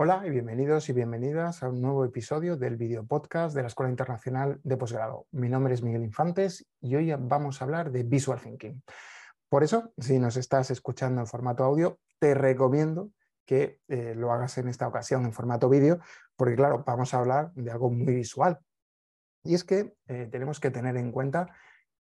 Hola y bienvenidos y bienvenidas a un nuevo episodio del video podcast de la Escuela Internacional de Posgrado. Mi nombre es Miguel Infantes y hoy vamos a hablar de Visual Thinking. Por eso, si nos estás escuchando en formato audio, te recomiendo que eh, lo hagas en esta ocasión en formato vídeo, porque claro, vamos a hablar de algo muy visual. Y es que eh, tenemos que tener en cuenta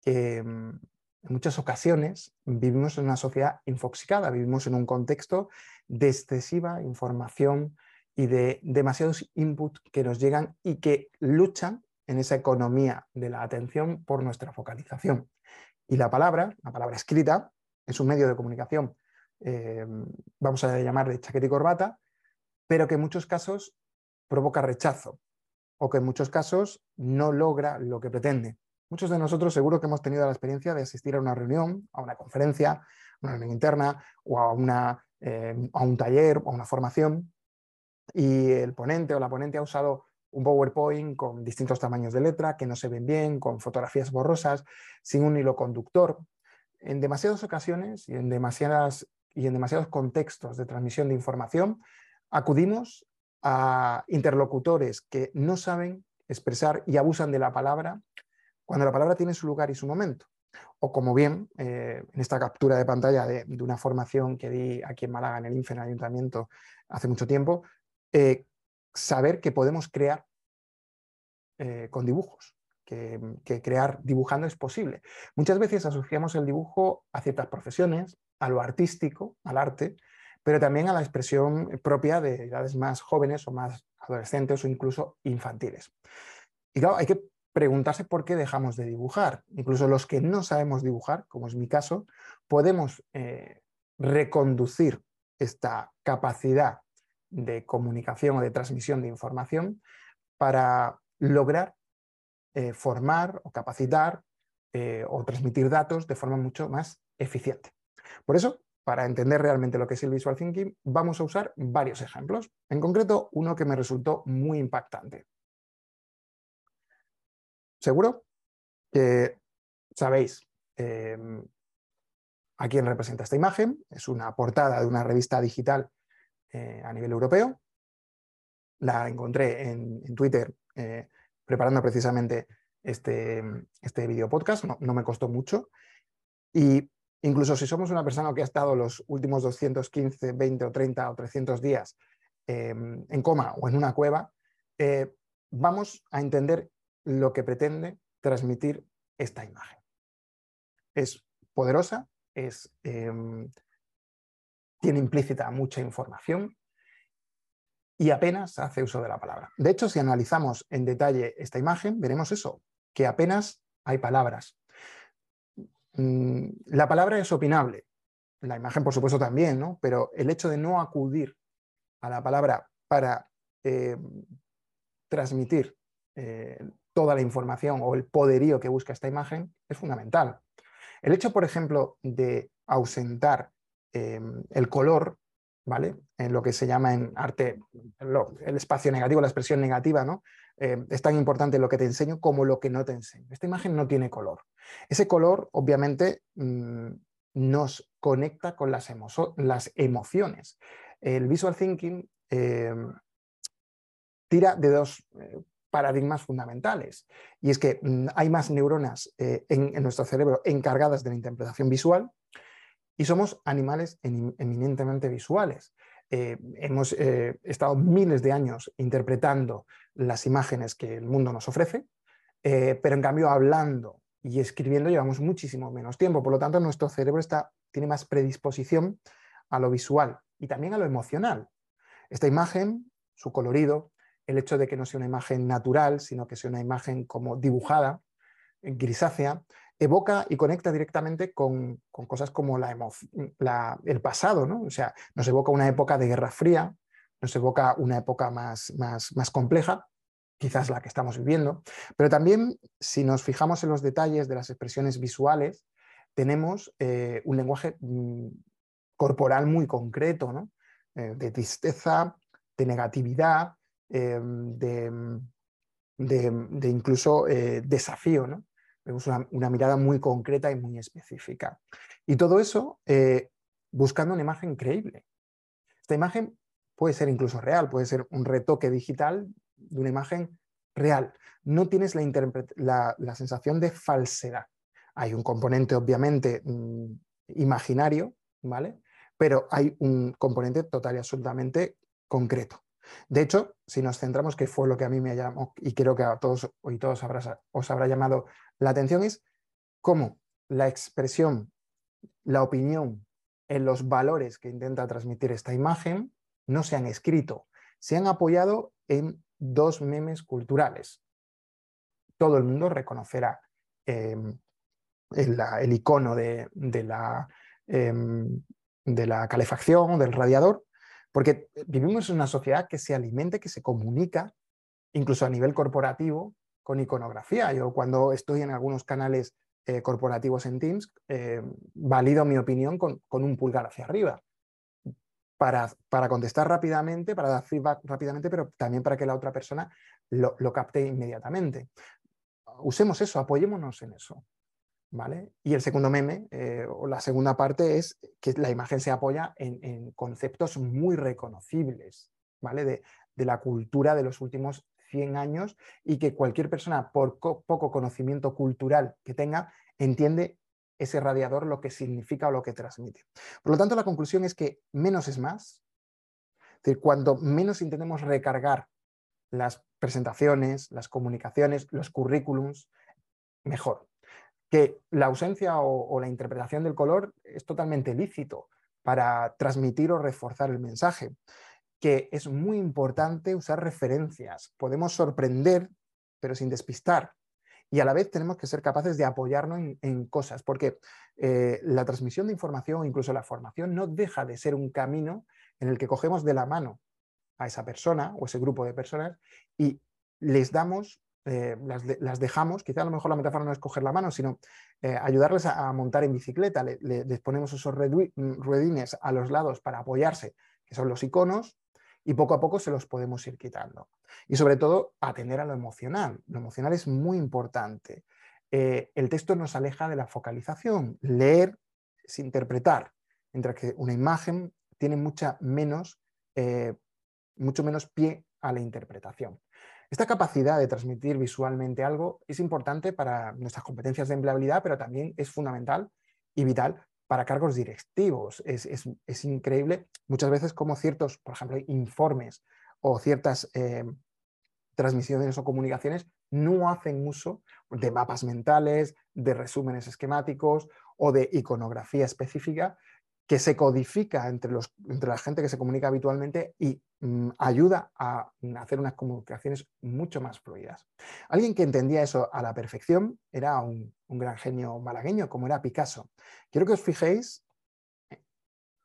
que mm, en muchas ocasiones vivimos en una sociedad infoxicada, vivimos en un contexto de excesiva información y de demasiados inputs que nos llegan y que luchan en esa economía de la atención por nuestra focalización. Y la palabra, la palabra escrita, es un medio de comunicación, eh, vamos a llamar de chaqueta y corbata, pero que en muchos casos provoca rechazo o que en muchos casos no logra lo que pretende. Muchos de nosotros seguro que hemos tenido la experiencia de asistir a una reunión, a una conferencia, a una reunión interna o a una eh, a un taller o a una formación y el ponente o la ponente ha usado un PowerPoint con distintos tamaños de letra que no se ven bien, con fotografías borrosas, sin un hilo conductor. En demasiadas ocasiones y en, demasiadas, y en demasiados contextos de transmisión de información, acudimos a interlocutores que no saben expresar y abusan de la palabra cuando la palabra tiene su lugar y su momento. O como bien, eh, en esta captura de pantalla de, una formación que di aquí en Málaga, en el INFE, en el Ayuntamiento, hace mucho tiempo, eh, saber que podemos crear eh, con dibujos, que, que, crear dibujando es posible. Muchas veces asociamos el dibujo a ciertas profesiones, a lo artístico, al arte, pero también a la expresión propia de edades más jóvenes o más adolescentes o incluso infantiles. Y claro, hay que preguntarse por qué dejamos de dibujar. Incluso los que no sabemos dibujar, como es mi caso, podemos eh, reconducir esta capacidad de comunicación o de transmisión de información para lograr eh, formar o capacitar eh, o transmitir datos de forma mucho más eficiente. Por eso, para entender realmente lo que es el Visual Thinking, vamos a usar varios ejemplos. En concreto, uno que me resultó muy impactante. Seguro que sabéis em, a quién representa esta imagen. Es una portada de una revista digital eh, a nivel europeo. La encontré en, Twitter eh, preparando precisamente este, este video podcast. No, no, me costó mucho. Y incluso si somos una persona que ha estado los últimos 215, 20 o 30 o 300 días em, en coma o en una cueva, eh, vamos a entender lo que pretende transmitir esta imagen. Es poderosa, es, em, tiene implícita mucha información y apenas hace uso de la palabra. De hecho, si analizamos en detalle esta imagen, veremos eso, que apenas hay palabras. Mm, la palabra es opinable, la imagen por supuesto también, ¿no? pero el hecho de no acudir a la palabra para em, transmitir eh, toda la información o el poderío que busca esta imagen es fundamental. El hecho, por ejemplo, de ausentar em, el color, ¿vale? En lo que se llama en arte el espacio negativo, la expresión negativa, ¿no? Em, es tan importante lo que te enseño como lo que no te enseño. Esta imagen no tiene color. Ese color, obviamente, mm, nos conecta con las, las, emociones. El visual thinking em, tira de dos eh, paradigmas fundamentales. Y es que mm, hay más neuronas eh, en, nuestro cerebro encargadas de la interpretación visual y somos animales eminentemente visuales. Eh, hemos eh, estado miles de años interpretando las imágenes que el mundo nos ofrece, pero en cambio hablando y escribiendo llevamos muchísimo menos tiempo. Por lo tanto, nuestro cerebro está, tiene más predisposición a lo visual y también a lo emocional. Esta imagen, su colorido, el hecho de que no sea una imagen natural, sino que sea una imagen como dibujada, grisácea, evoca y conecta directamente con, cosas como la, el pasado, ¿no? O sea, nos evoca una época de Guerra Fría, nos evoca una época más, más, más compleja, quizás la que estamos viviendo, pero también si nos fijamos en los detalles de las expresiones visuales, tenemos eh, un lenguaje mm, corporal muy concreto, ¿no? Eh, de tristeza, de negatividad, Em, de, incluso eh, desafío. ¿no? Vemos una, mirada muy concreta y muy específica. Y todo eso eh, buscando una imagen creíble. Esta imagen puede ser incluso real, puede ser un retoque digital de una imagen real. No tienes la, la, sensación de falsedad. Hay un componente, obviamente, mm, imaginario, ¿vale? Pero hay un componente total y absolutamente concreto. De hecho, si nos centramos, que fue lo que a mí me llamó, y creo que a todos y todos os habrá llamado la atención, es cómo la expresión, la opinión en los valores que intenta transmitir esta imagen no se han escrito, se han apoyado en dos memes culturales. Todo el mundo reconocerá em, el, icono de, la, em, de la calefacción, del radiador, porque vivimos en una sociedad que se alimenta, que se comunica, incluso a nivel corporativo, con iconografía. Yo cuando estoy en algunos canales eh, corporativos en Teams, eh, valido mi opinión con, un pulgar hacia arriba. Para, para, contestar rápidamente, para dar feedback rápidamente, pero también para que la otra persona lo, capte inmediatamente. Usemos eso, apoyémonos en eso. ¿Vale? Y el segundo meme, eh, o la segunda parte, es que la imagen se apoya en, conceptos muy reconocibles ¿vale? de, la cultura de los últimos 100 años y que cualquier persona, por poco conocimiento cultural que tenga, entiende ese radiador lo que significa o lo que transmite. Por lo tanto, la conclusión es que menos es más. Es decir, cuando menos intentemos recargar las presentaciones, las comunicaciones, los currículums, mejor. Que la ausencia o, la interpretación del color es totalmente lícito para transmitir o reforzar el mensaje que es muy importante usar referencias. Podemos sorprender, pero sin despistar. Y a la vez tenemos que ser capaces de apoyarnos en, cosas, porque eh, la transmisión de información, incluso la formación, no deja de ser un camino en el que cogemos de la mano a esa persona o ese grupo de personas y les damos, eh, las, dejamos, quizá a lo mejor la metáfora no es coger la mano, sino eh, ayudarles a, montar en bicicleta, les ponemos esos ruedines a los lados para apoyarse, que son los iconos, y poco a poco se los podemos ir quitando. Y sobre todo, atender a lo emocional. Lo emocional es muy importante. Eh, el texto nos aleja de la focalización. Leer es interpretar, mientras que una imagen tiene mucha menos, mucho menos pie a la interpretación. Esta capacidad de transmitir visualmente algo es importante para nuestras competencias de empleabilidad, pero también es fundamental y vital para cargos directivos. Es, increíble muchas veces como ciertos, por ejemplo, informes o ciertas eh, transmisiones o comunicaciones no hacen uso de mapas mentales, de resúmenes esquemáticos o de iconografía específica que se codifica entre, los, entre la gente que se comunica habitualmente y ayuda a hacer unas comunicaciones mucho más fluidas. Alguien que entendía eso a la perfección era un, gran genio malagueño, como era Picasso. Quiero que os fijéis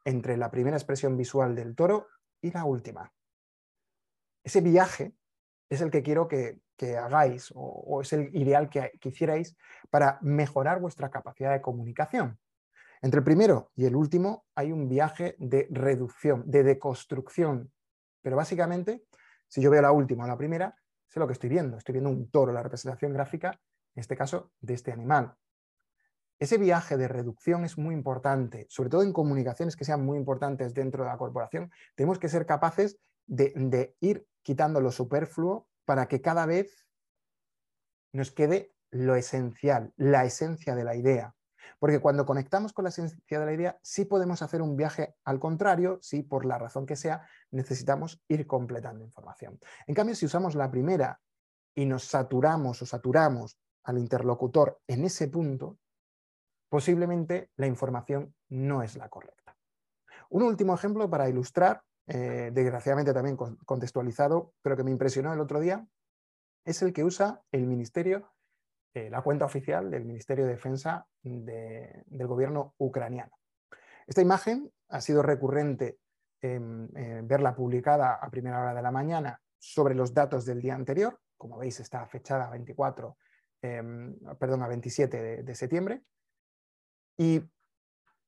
entre la primera expresión visual del toro y la última. Ese viaje es el que quiero que, hagáis o, es el ideal que, que hicierais para mejorar vuestra capacidad de comunicación. Entre el primero y el último hay un viaje de reducción, de deconstrucción. Pero básicamente, si yo veo la última o la primera, sé lo que estoy viendo. Estoy viendo un toro, la representación gráfica, en este caso, de este animal. Ese viaje de reducción es muy importante, sobre todo en comunicaciones que sean muy importantes dentro de la corporación. Tenemos que ser capaces de, de ir quitando lo superfluo para que cada vez nos quede lo esencial, la esencia de la idea. Porque cuando conectamos con la esencia de la idea, sí podemos hacer un viaje al contrario, si por la razón que sea necesitamos ir completando información. En cambio, si usamos la primera y nos saturamos o saturamos al interlocutor en ese punto, posiblemente la información no es la correcta. Un último ejemplo para ilustrar, eh, desgraciadamente también contextualizado, pero que me impresionó el otro día, es el que usa el Ministerio eh, la cuenta oficial del Ministerio de Defensa del gobierno ucraniano. Esta imagen ha sido recurrente en, verla publicada a primera hora de la mañana sobre los datos del día anterior. Como veis, está fechada a 24, em, perdón, a 27 de, septiembre. Y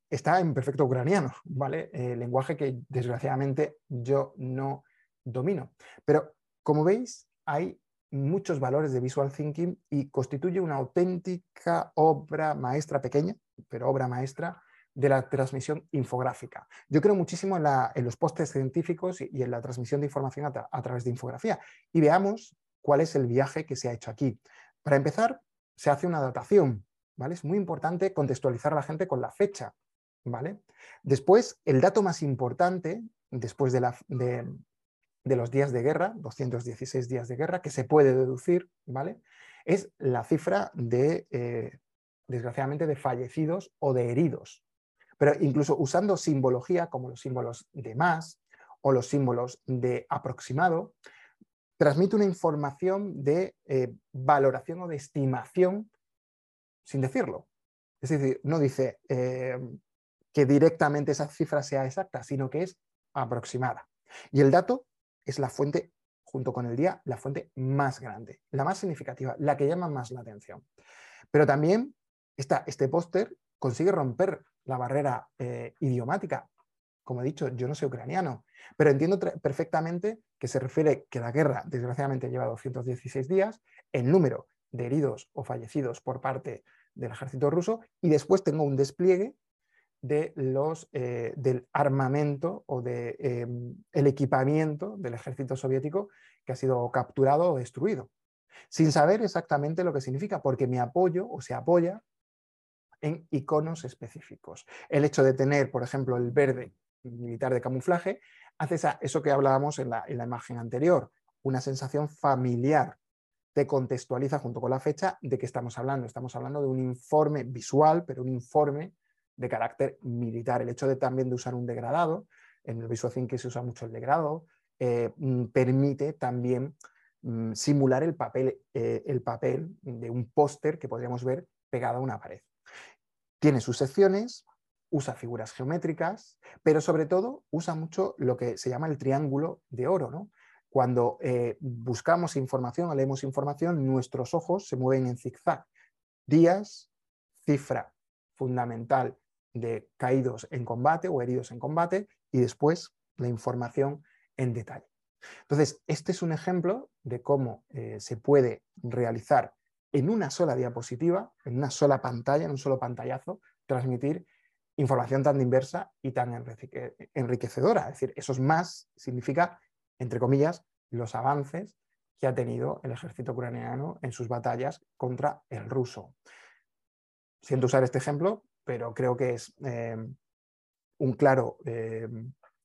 está en perfecto ucraniano, ¿vale? Eh, lenguaje que desgraciadamente yo no domino. Pero como veis, hay muchos valores de visual thinking y constituye una auténtica obra maestra pequeña, pero obra maestra de la transmisión infográfica. Yo creo muchísimo en, los postes científicos y, en la transmisión de información a, través de infografía. Y veamos cuál es el viaje que se ha hecho aquí. Para empezar, se hace una datación. ¿vale? Es muy importante contextualizar a la gente con la fecha. ¿vale? Después, el dato más importante, después de, los días de guerra, 216 días de guerra, que se puede deducir, ¿vale? es la cifra de, eh, desgraciadamente, de fallecidos o de heridos. Pero incluso usando simbología como los símbolos de más o los símbolos de aproximado, transmite una información de eh, valoración o de estimación sin decirlo. Es decir, no dice eh, que directamente esa cifra sea exacta, sino que es aproximada. Y el dato es la fuente, junto con el día, la fuente más grande, la más significativa, la que llama más la atención. Pero también este póster consigue romper la barrera eh, idiomática. Como he dicho, yo no soy ucraniano, pero entiendo perfectamente que se refiere que la guerra, desgraciadamente, lleva 216 días, el número de heridos o fallecidos por parte del ejército ruso, y después tengo un despliegue de los, eh, del armamento o del de, em, el equipamiento del ejército soviético que ha sido capturado o destruido, sin saber exactamente lo que significa, porque me apoyo o se apoya en iconos específicos. El hecho de tener, por ejemplo, el verde militar de camuflaje, hace eso que hablábamos en la, imagen anterior, una sensación familiar. Te contextualiza junto con la fecha de qué estamos hablando. Estamos hablando de un informe visual, pero un informe de carácter militar. El hecho de también de usar un degradado, en el Visual que se usa mucho el degradado, eh, mm, permite también mm, simular el papel, eh, el papel de un póster que podríamos ver pegado a una pared. Tiene sus secciones, usa figuras geométricas, pero sobre todo usa mucho lo que se llama el triángulo de oro. ¿no? Cuando eh, buscamos información o leemos información, nuestros ojos se mueven en zigzag. Días, cifra fundamental de caídos en combate o heridos en combate y después la información en detalle. Entonces, este es un ejemplo de cómo eh, se puede realizar en una sola diapositiva, en una sola pantalla, en un solo pantallazo, transmitir información tan diversa y tan enriquecedora. Es decir, eso es más, significa, entre comillas, los avances que ha tenido el ejército ucraniano en sus batallas contra el ruso. Siento usar este ejemplo, pero creo que es eh, un claro, eh,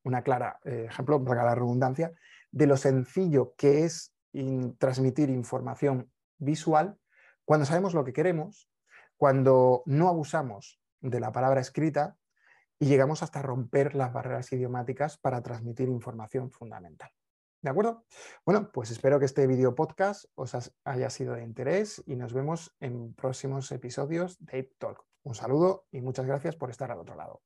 una clara eh, ejemplo, para la redundancia, de lo sencillo que es transmitir información visual cuando sabemos lo que queremos, cuando no abusamos de la palabra escrita y llegamos hasta romper las barreras idiomáticas para transmitir información fundamental. ¿De acuerdo? Bueno, pues espero que este video podcast os haya sido de interés y nos vemos en próximos episodios de Ape Talk. Un saludo y muchas gracias por estar al otro lado.